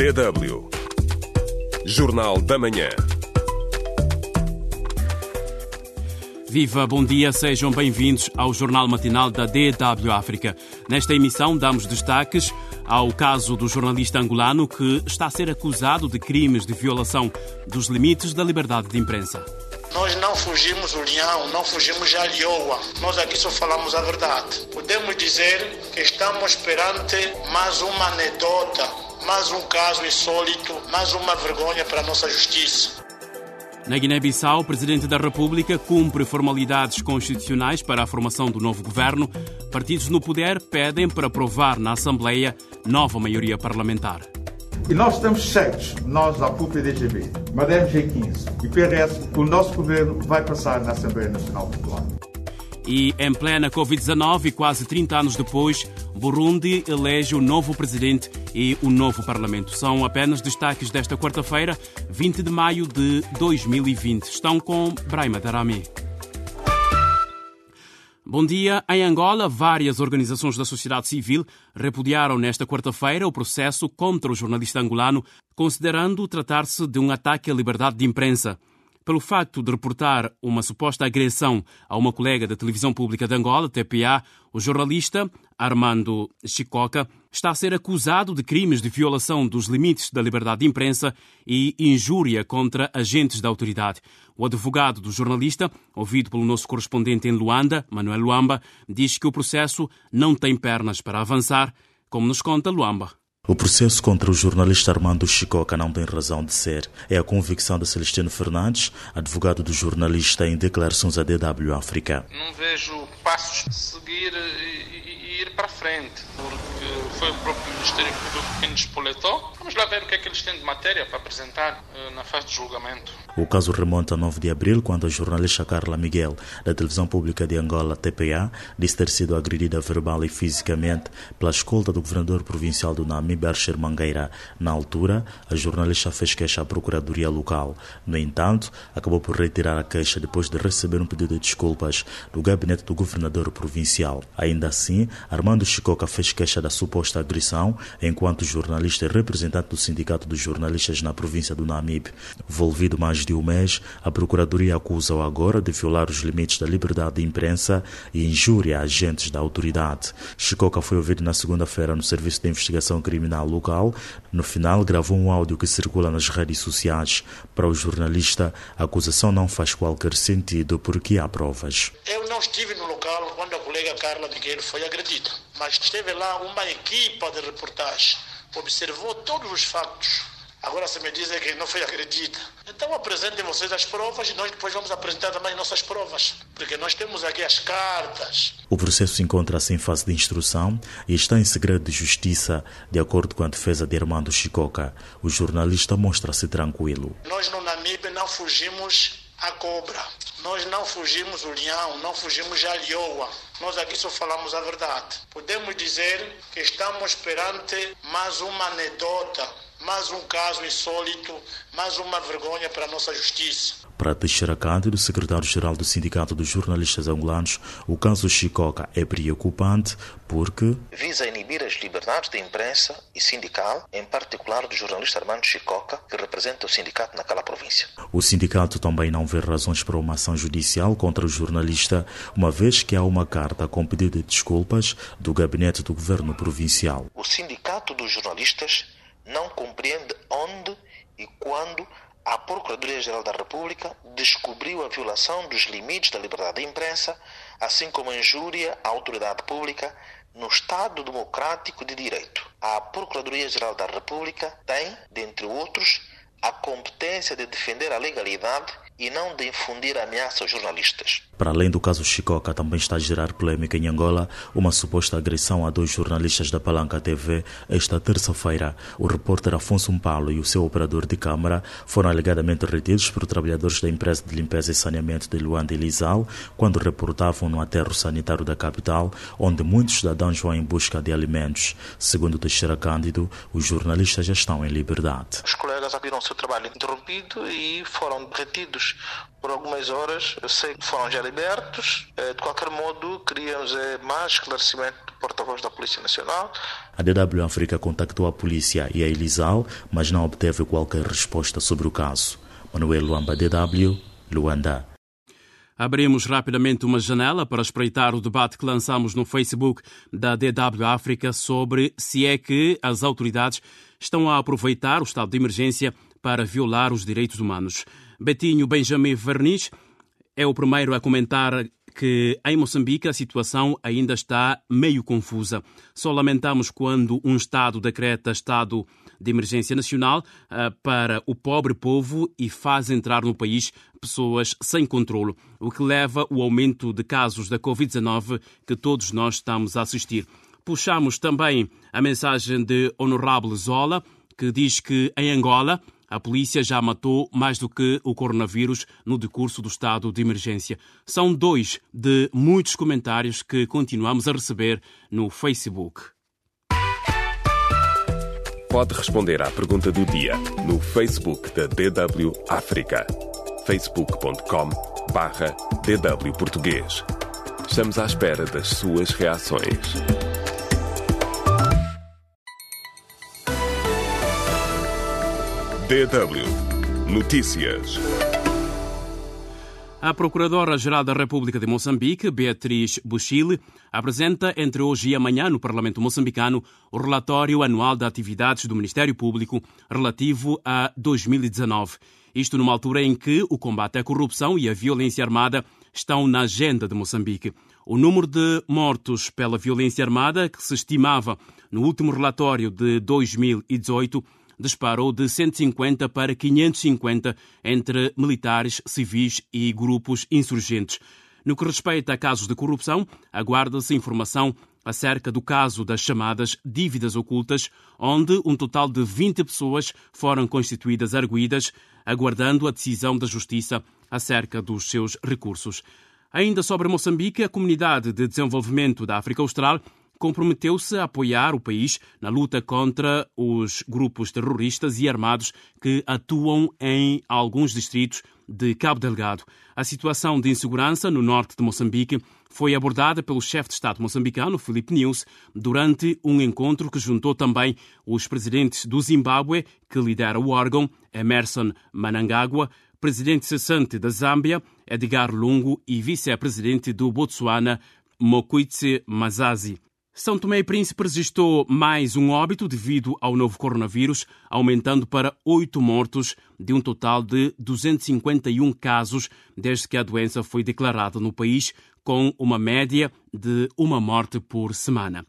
DW. Jornal da Manhã. Viva, bom dia, sejam bem-vindos ao Jornal Matinal da DW África. Nesta emissão, damos destaques ao caso do jornalista angolano que está a ser acusado de crimes de violação dos limites da liberdade de imprensa. Nós não fugimos o leão, não fugimos a lioa. Nós aqui só falamos a verdade. Podemos dizer que estamos perante mais uma anedota, mais um caso insólito, mais uma vergonha para a nossa justiça. Na Guiné-Bissau, o Presidente da República cumpre formalidades constitucionais para a formação do novo governo. Partidos no poder pedem para aprovar na Assembleia nova maioria parlamentar. E nós estamos certos, nós da PUP-DGB, Madame G15 e PRS, que o nosso governo vai passar na Assembleia Nacional Popular. E em plena Covid-19, quase 30 anos depois, Burundi elege o novo presidente e o novo parlamento. São apenas destaques desta quarta-feira, 20 de maio de 2020. Estão com Braima Darami. Bom dia. Em Angola, várias organizações da sociedade civil repudiaram nesta quarta-feira o processo contra o jornalista angolano, considerando tratar-se de um ataque à liberdade de imprensa pelo facto de reportar uma suposta agressão a uma colega da televisão pública de Angola, TPA, o jornalista Armando Chicoca está a ser acusado de crimes de violação dos limites da liberdade de imprensa e injúria contra agentes da autoridade. O advogado do jornalista, ouvido pelo nosso correspondente em Luanda, Manuel Luamba, diz que o processo não tem pernas para avançar, como nos conta Luamba. O processo contra o jornalista Armando Chicoca não tem razão de ser. É a convicção de Celestino Fernandes, advogado do jornalista, em declarações à DW África. Não vejo passos de seguir e ir para frente, porque foi o próprio Ministério Público quem despoletou. Vamos lá ver o que é que eles têm de matéria para apresentar eh, na fase de julgamento. O caso remonta a 9 de abril, quando a jornalista Carla Miguel, da televisão pública de Angola, TPA, disse ter sido agredida verbal e fisicamente pela escolta do governador provincial do Nami, Bercher Mangueira. Na altura, a jornalista fez queixa à procuradoria local. No entanto, acabou por retirar a queixa depois de receber um pedido de desculpas do gabinete do governador provincial. Ainda assim, Armando Chicoca fez queixa da suposta agressão, enquanto jornalista e representante do Sindicato dos Jornalistas na província do Namibe. Envolvido mais de um mês, a Procuradoria acusa-o agora de violar os limites da liberdade de imprensa e injúria a agentes da autoridade. Chicoca foi ouvido na segunda-feira no Serviço de Investigação Criminal local. No final, gravou um áudio que circula nas redes sociais. Para o jornalista, a acusação não faz qualquer sentido porque há provas. Eu não estive no local quando a colega Carla Miguel foi agredida, mas esteve lá uma equipa de reportagem, observou todos os factos Agora se me dizem que não foi agredida. Então apresentem vocês as provas e nós depois vamos apresentar também nossas provas. Porque nós temos aqui as cartas. O processo encontra-se em fase de instrução e está em segredo de justiça, de acordo com a defesa de Armando Chicoca. O jornalista mostra-se tranquilo. Nós no Namibe não fugimos a cobra. Nós não fugimos o leão, não fugimos a lioa. Nós aqui só falamos a verdade. Podemos dizer que estamos perante mais uma anedota mais um caso insólito, mais uma vergonha para a nossa justiça. Para Teixeira Cândido, secretário-geral do Sindicato dos Jornalistas Angolanos, o caso Chicoca é preocupante porque visa inibir as liberdades de imprensa e sindical, em particular do jornalista Armando Chicoca, que representa o sindicato naquela província. O sindicato também não vê razões para uma ação judicial contra o jornalista, uma vez que há uma carta com pedido de desculpas do gabinete do governo provincial. O sindicato dos jornalistas não compreende onde e quando a Procuradoria-Geral da República descobriu a violação dos limites da liberdade de imprensa, assim como a injúria à autoridade pública no Estado Democrático de Direito. A Procuradoria-Geral da República tem, dentre outros, a competência de defender a legalidade e não de infundir ameaça aos jornalistas. Para além do caso Chicoca, também está a gerar polêmica em Angola uma suposta agressão a dois jornalistas da Palanca TV esta terça-feira. O repórter Afonso Mpalo e o seu operador de câmara foram alegadamente retidos por trabalhadores da empresa de limpeza e saneamento de Luanda e Lizal quando reportavam no aterro sanitário da capital, onde muitos cidadãos vão em busca de alimentos. Segundo Teixeira Cândido, os jornalistas já estão em liberdade. Os colegas viram seu trabalho interrompido e foram retidos por algumas horas. Eu sei que foram já libertos. Eh, de qualquer modo, queríamos eh, mais esclarecimento do porta-voz da Polícia Nacional. A DW África contactou a polícia e a Elisal, mas não obteve qualquer resposta sobre o caso. Manuel Luamba, DW, Luanda. Abrimos rapidamente uma janela para espreitar o debate que lançamos no Facebook da DW África sobre se é que as autoridades estão a aproveitar o estado de emergência para violar os direitos humanos. Betinho Benjamin Verniz é o primeiro a comentar que em Moçambique a situação ainda está meio confusa. Só lamentamos quando um Estado decreta estado de emergência nacional uh, para o pobre povo e faz entrar no país pessoas sem controlo, o que leva ao aumento de casos da Covid-19 que todos nós estamos a assistir. Puxamos também a mensagem de Honorável Zola, que diz que em Angola a polícia já matou mais do que o coronavírus no decurso do estado de emergência. São dois de muitos comentários que continuamos a receber no Facebook. Pode responder à pergunta do dia no Facebook da DW África. facebook.com barra DW Português. Estamos à espera das suas reações. DW Notícias. A Procuradora-Geral da República de Moçambique, Beatriz Buchile, apresenta entre hoje e amanhã no Parlamento moçambicano o relatório anual de atividades do Ministério Público relativo a 2019. Isto numa altura em que o combate à corrupção e à violência armada estão na agenda de Moçambique. O número de mortos pela violência armada, que se estimava no último relatório de 2018, disparou de 150 para 550 entre militares, civis e grupos insurgentes. No que respeita a casos de corrupção, aguarda-se informação acerca do caso das chamadas dívidas ocultas, onde um total de 20 pessoas foram constituídas arguídas, aguardando a decisão da Justiça acerca dos seus recursos. Ainda sobre Moçambique, a Comunidade de Desenvolvimento da África Austral comprometeu-se a apoiar o país na luta contra os grupos terroristas e armados que atuam em alguns distritos de Cabo Delgado. A situação de insegurança no norte de Moçambique foi abordada pelo chefe de Estado moçambicano, Filipe News, durante um encontro que juntou também os presidentes do Zimbábue, que lidera o órgão, Emerson Manangagwa, presidente cessante da Zâmbia, Edgar Lungu, e vice-presidente do Botsuana, Mokwitse Mazazi. São Tomé e Príncipe registrou mais um óbito devido ao novo coronavírus, aumentando para oito mortos, de um total de 251 casos desde que a doença foi declarada no país, com uma média de uma morte por semana.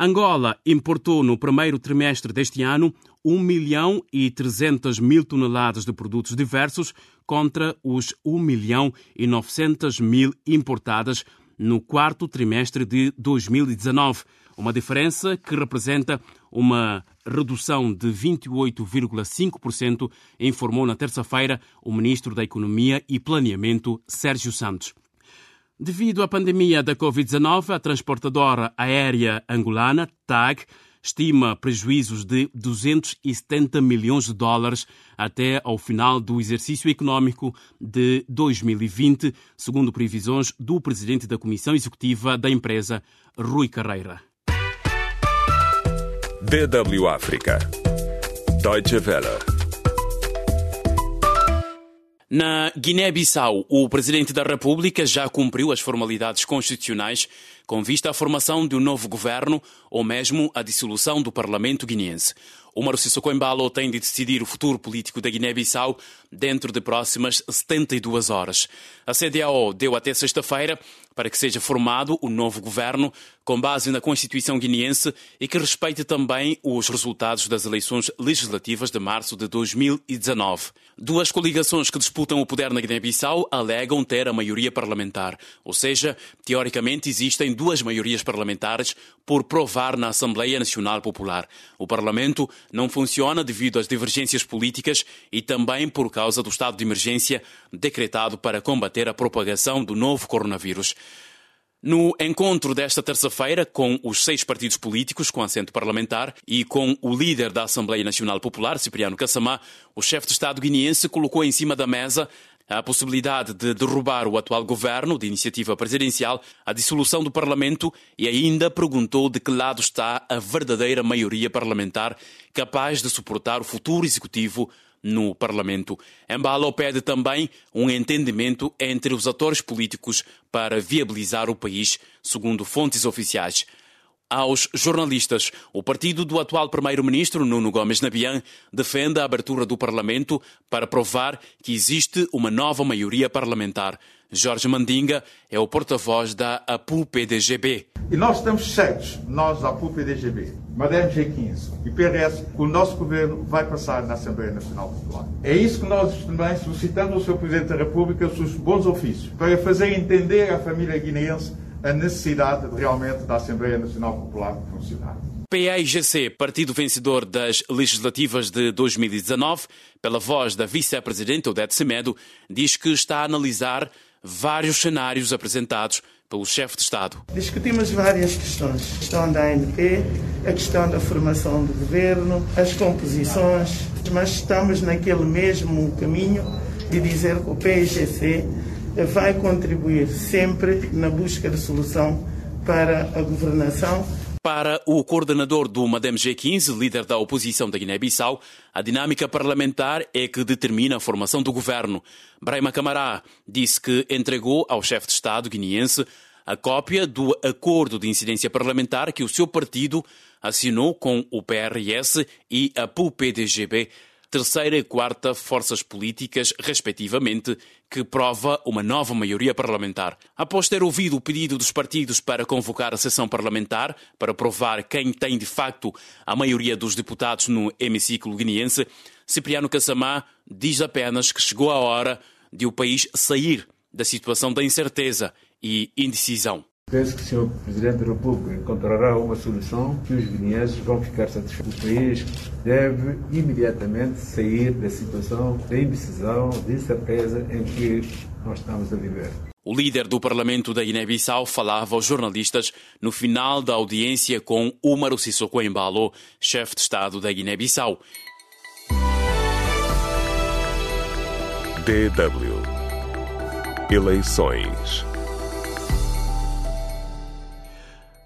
Angola importou no primeiro trimestre deste ano 1 milhão e 300 mil toneladas de produtos diversos contra os 1 milhão e 900 mil importadas no quarto trimestre de 2019, uma diferença que representa uma redução de 28,5%, informou na terça-feira o ministro da Economia e Planeamento, Sérgio Santos. Devido à pandemia da Covid-19, a transportadora aérea angolana, TAG, estima prejuízos de 270 milhões de dólares até ao final do exercício econômico de 2020, segundo previsões do presidente da Comissão Executiva da empresa, Rui Carreira. DW África. Deutsche Welle. Na Guiné-Bissau, o Presidente da República já cumpriu as formalidades constitucionais com vista à formação de um novo governo ou mesmo à dissolução do Parlamento guineense. Omar Sissoko Embalo tem de decidir o futuro político da Guiné-Bissau dentro de próximas 72 horas. A CDAO deu até sexta-feira para que seja formado o novo governo com base na Constituição guineense e que respeite também os resultados das eleições legislativas de março de 2019. Duas coligações que disputam o poder na Guiné-Bissau alegam ter a maioria parlamentar, ou seja, teoricamente existem duas maiorias parlamentares por provar na Assembleia Nacional Popular. O Parlamento não funciona devido às divergências políticas e também por causa do estado de emergência decretado para combater a propagação do novo coronavírus. No encontro desta terça-feira com os seis partidos políticos com assento parlamentar e com o líder da Assembleia Nacional Popular, Cipriano Kassamá, o chefe de Estado guineense colocou em cima da mesa a possibilidade de derrubar o atual governo de iniciativa presidencial, a dissolução do Parlamento e ainda perguntou de que lado está a verdadeira maioria parlamentar capaz de suportar o futuro executivo no Parlamento. Embalo pede também um entendimento entre os atores políticos para viabilizar o país, segundo fontes oficiais aos jornalistas. O partido do atual primeiro-ministro Nuno Gomes Nabian defende a abertura do Parlamento para provar que existe uma nova maioria parlamentar. Jorge Mandinga é o porta-voz da APU-PDGB. E nós estamos certos, nós da APU-PDGB, Madame G15 e PRS, o nosso governo vai passar na Assembleia Nacional Popular. É isso que nós também solicitamos ao Sr. Presidente da República, os seus bons ofícios, para fazer entender à família guineense a necessidade de, realmente da Assembleia Nacional Popular funcionar. PAIGC, partido vencedor das legislativas de 2019, pela voz da vice-presidente Odete Semedo, diz que está a analisar vários cenários apresentados pelo chefe de Estado. Discutimos várias questões. A questão da ANP, a questão da formação do governo, as composições, mas estamos naquele mesmo caminho de dizer que o PIGC vai contribuir sempre na busca de solução para a governação. Para o coordenador do Madem G15, líder da oposição da Guiné-Bissau, a dinâmica parlamentar é que determina a formação do governo. Brahima Camará disse que entregou ao chefe de Estado guineense a cópia do acordo de incidência parlamentar que o seu partido assinou com o PRS e a PUPDGB terceira e quarta forças políticas, respectivamente, que prova uma nova maioria parlamentar. Após ter ouvido o pedido dos partidos para convocar a sessão parlamentar para provar quem tem de facto a maioria dos deputados no hemiciclo guineense, Cipriano Cassamá diz apenas que chegou a hora de o país sair da situação da incerteza e indecisão. Penso que o Sr. Presidente da República encontrará uma solução que os guineenses vão ficar satisfeitos. O país deve imediatamente sair da situação de indecisão, de incerteza em que nós estamos a viver. O líder do Parlamento da Guiné-Bissau falava aos jornalistas no final da audiência com Umaru Sissoko Embalo, chefe de Estado da Guiné-Bissau. DW Eleições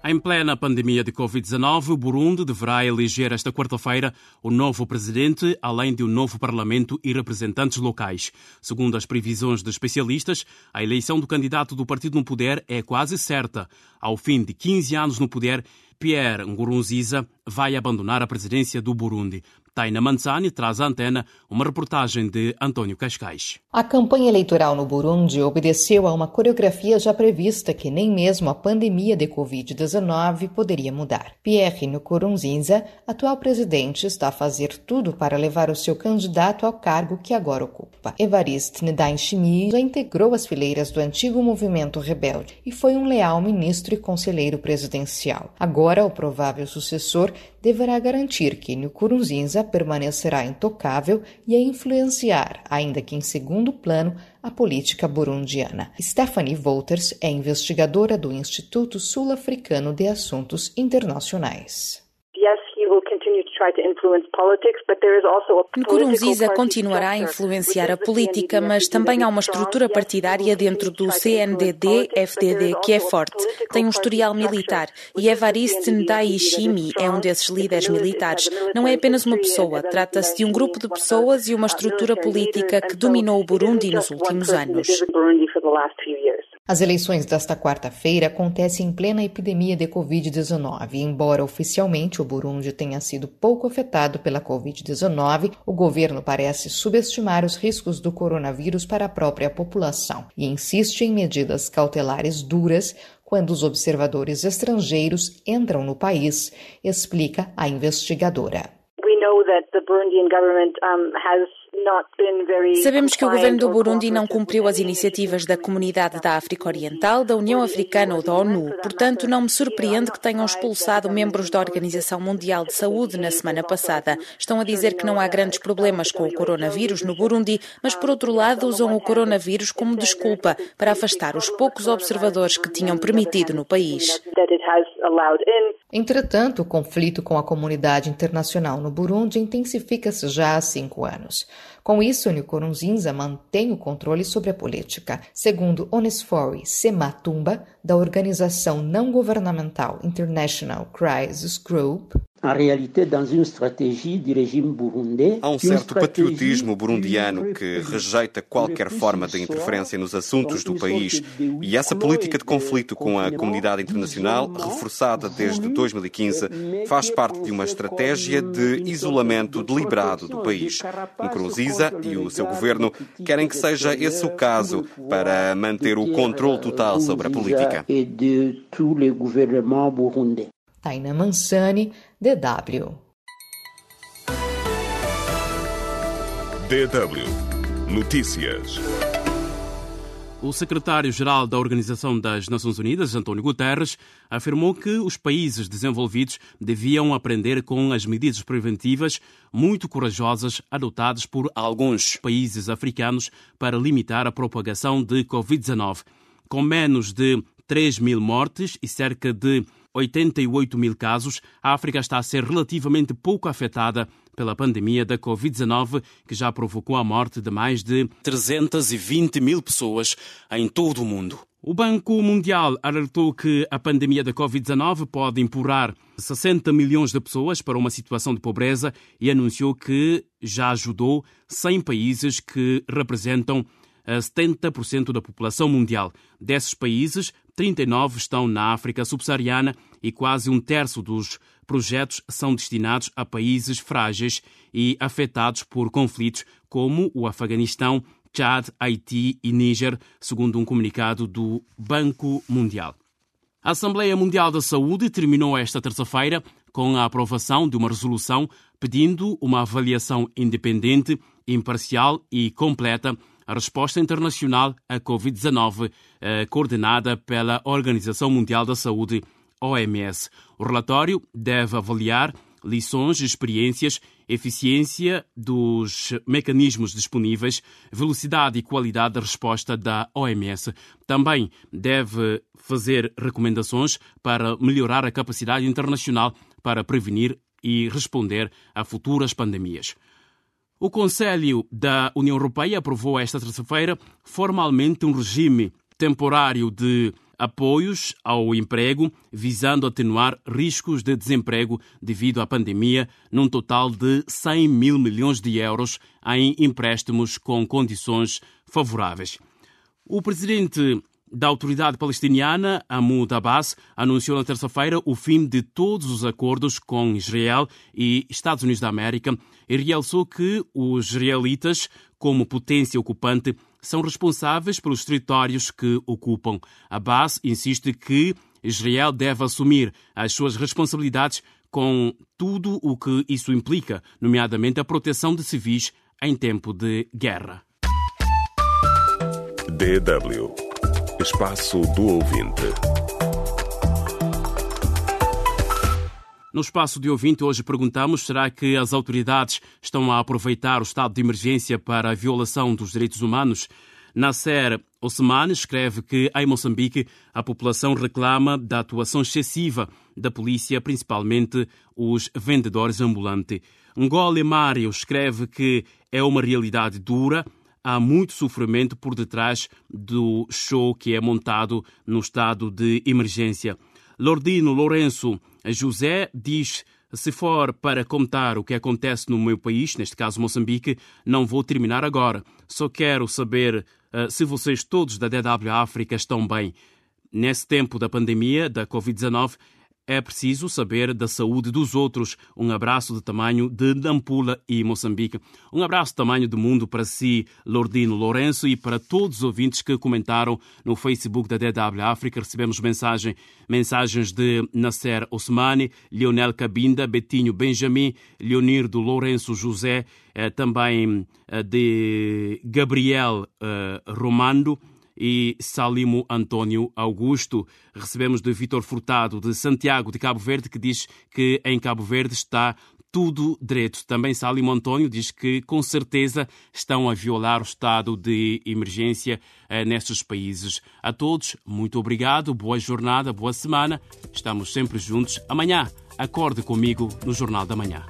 Em plena pandemia de Covid-19, o Burundi deverá eleger esta quarta-feira o novo presidente, além de um novo parlamento e representantes locais. Segundo as previsões de especialistas, a eleição do candidato do partido no poder é quase certa. Ao fim de 15 anos no poder, Pierre Nkurunziza vai abandonar a presidência do Burundi. Taina Manzani traz à antena uma reportagem de Antônio Cascais. A campanha eleitoral no Burundi obedeceu a uma coreografia já prevista que nem mesmo a pandemia de Covid-19 poderia mudar. Pierre Nkurunziza, atual presidente, está a fazer tudo para levar o seu candidato ao cargo que agora ocupa. Evariste Ndayishimiye já integrou as fileiras do antigo movimento rebelde e foi um leal ministro e conselheiro presidencial. Agora, o provável sucessor deverá garantir que Nkurunziza permanecerá intocável e a influenciar, ainda que em segundo plano, a política burundiana. Stephanie Wolters é investigadora do Instituto Sul-Africano de Assuntos Internacionais. Nkurunziza continuará a influenciar a política, mas também há uma estrutura partidária dentro do CNDD-FDD que é forte. Tem um historial militar e Evariste Ndayishimiye é um desses líderes militares. Não é apenas uma pessoa, trata-se de um grupo de pessoas e uma estrutura política que dominou o Burundi nos últimos anos. As eleições desta quarta-feira acontecem em plena epidemia de Covid-19. Embora oficialmente o Burundi tenha sido pouco afetado pela Covid-19, o governo parece subestimar os riscos do coronavírus para a própria população e insiste em medidas cautelares duras quando os observadores estrangeiros entram no país, explica a investigadora. We know that the Burundian government um, has Sabemos que o governo do Burundi não cumpriu as iniciativas da Comunidade da África Oriental, da União Africana ou da ONU. Portanto, não me surpreende que tenham expulsado membros da Organização Mundial de Saúde na semana passada. Estão a dizer que não há grandes problemas com o coronavírus no Burundi, mas por outro lado usam o coronavírus como desculpa para afastar os poucos observadores que tinham permitido no país. Entretanto, o conflito com a comunidade internacional no Burundi intensifica-se já há cinco anos. Com isso, Nkurunziza mantém o controle sobre a política. Segundo Onesphore Sematumba, da organização não governamental International Crisis Group, Há um certo patriotismo burundiano que rejeita qualquer forma de interferência nos assuntos do país e essa política de conflito com a comunidade internacional, reforçada desde 2015, faz parte de uma estratégia de isolamento deliberado do país. Nkurunziza e o seu governo querem que seja esse o caso para manter o controle total sobre a política. Taina Mansani, DW. DW Notícias. O secretário-geral da Organização das Nações Unidas, António Guterres, afirmou que os países desenvolvidos deviam aprender com as medidas preventivas muito corajosas adotadas por alguns países africanos para limitar a propagação de Covid-19. Com menos de 3 mil mortes e cerca de 88 mil casos, a África está a ser relativamente pouco afetada pela pandemia da Covid-19, que já provocou a morte de mais de 320 mil pessoas em todo o mundo. O Banco Mundial alertou que a pandemia da Covid-19 pode empurrar 60 milhões de pessoas para uma situação de pobreza e anunciou que já ajudou 100 países que representam 70% da população mundial. Desses países, 39 estão na África subsaariana e quase um terço dos projetos são destinados a países frágeis e afetados por conflitos como o Afeganistão, Chad, Haiti e Níger, segundo um comunicado do Banco Mundial. A Assembleia Mundial da Saúde terminou esta terça-feira com a aprovação de uma resolução pedindo uma avaliação independente, imparcial e completa a resposta internacional à Covid-19, eh, coordenada pela Organização Mundial da Saúde, OMS. O relatório deve avaliar lições, experiências, eficiência dos mecanismos disponíveis, velocidade e qualidade da resposta da OMS. Também deve fazer recomendações para melhorar a capacidade internacional para prevenir e responder a futuras pandemias. O Conselho da União Europeia aprovou esta terça-feira formalmente um regime temporário de apoios ao emprego, visando atenuar riscos de desemprego devido à pandemia, num total de 100 mil milhões de euros em empréstimos com condições favoráveis. O presidente da autoridade palestiniana, Mahmoud Abbas, anunciou na terça-feira o fim de todos os acordos com Israel e Estados Unidos da América e realçou que os israelitas, como potência ocupante, são responsáveis pelos territórios que ocupam. Abbas insiste que Israel deve assumir as suas responsabilidades com tudo o que isso implica, nomeadamente a proteção de civis em tempo de guerra. DW Espaço do Ouvinte. No espaço de ouvinte, hoje perguntamos: será que as autoridades estão a aproveitar o estado de emergência para a violação dos direitos humanos? Nasser Osman escreve que em Moçambique a população reclama da atuação excessiva da polícia, principalmente os vendedores ambulantes. Ngole Mário escreve que é uma realidade dura há muito sofrimento por detrás do show que é montado no estado de emergência. Lordino Lourenço José diz se for para contar o que acontece no meu país, neste caso Moçambique, não vou terminar agora. Só quero saber uh, se vocês todos da DW África estão bem. Nesse tempo da pandemia da Covid-19, é preciso saber da saúde dos outros. Um abraço de tamanho de Nampula e Moçambique. Um abraço de tamanho do mundo para si, Lordino Lourenço, e para todos os ouvintes que comentaram no Facebook da DW África. Recebemos mensagem, mensagens de Nasser Osmani, Leonel Cabinda, Betinho Benjamin, Leonirdo Lourenço José, eh, também eh, de Gabriel eh, Romando e Salimo Antônio Augusto. Recebemos de Vitor Furtado, de Santiago de Cabo Verde, que diz que em Cabo Verde está tudo direito. Também Salim Antônio diz que, com certeza, estão a violar o estado de emergência eh, nestes países. A todos, muito obrigado, boa jornada, boa semana. Estamos sempre juntos. Amanhã, acorde comigo no Jornal da Manhã.